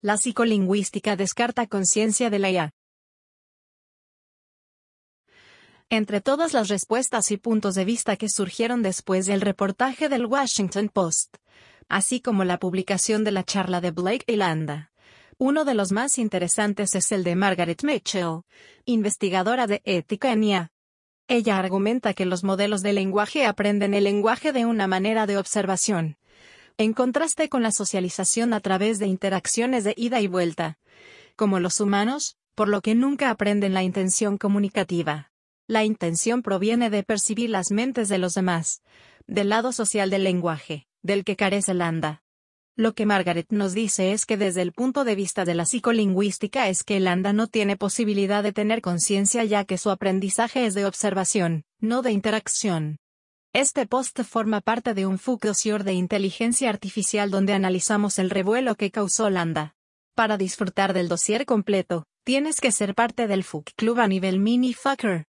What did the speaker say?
La psicolingüística descarta conciencia de la IA. Entre todas las respuestas y puntos de vista que surgieron después del reportaje del Washington Post, así como la publicación de la charla de Blake y Landa, uno de los más interesantes es el de Margaret Mitchell, investigadora de ética en IA. Ella argumenta que los modelos de lenguaje aprenden el lenguaje de una manera de observación, en contraste con la socialización a través de interacciones de ida y vuelta. Como los humanos, por lo que nunca aprenden la intención comunicativa. La intención proviene de percibir las mentes de los demás, del lado social del lenguaje, del que carece Landa. Lo que Margaret nos dice es que desde el punto de vista de la psicolingüística es que Landa no tiene posibilidad de tener conciencia ya que su aprendizaje es de observación, no de interacción. Este post forma parte de un dossier de inteligencia artificial donde analizamos el revuelo que causó Landa. Para disfrutar del dossier completo, tienes que ser parte del FUC Club a nivel mini fucker.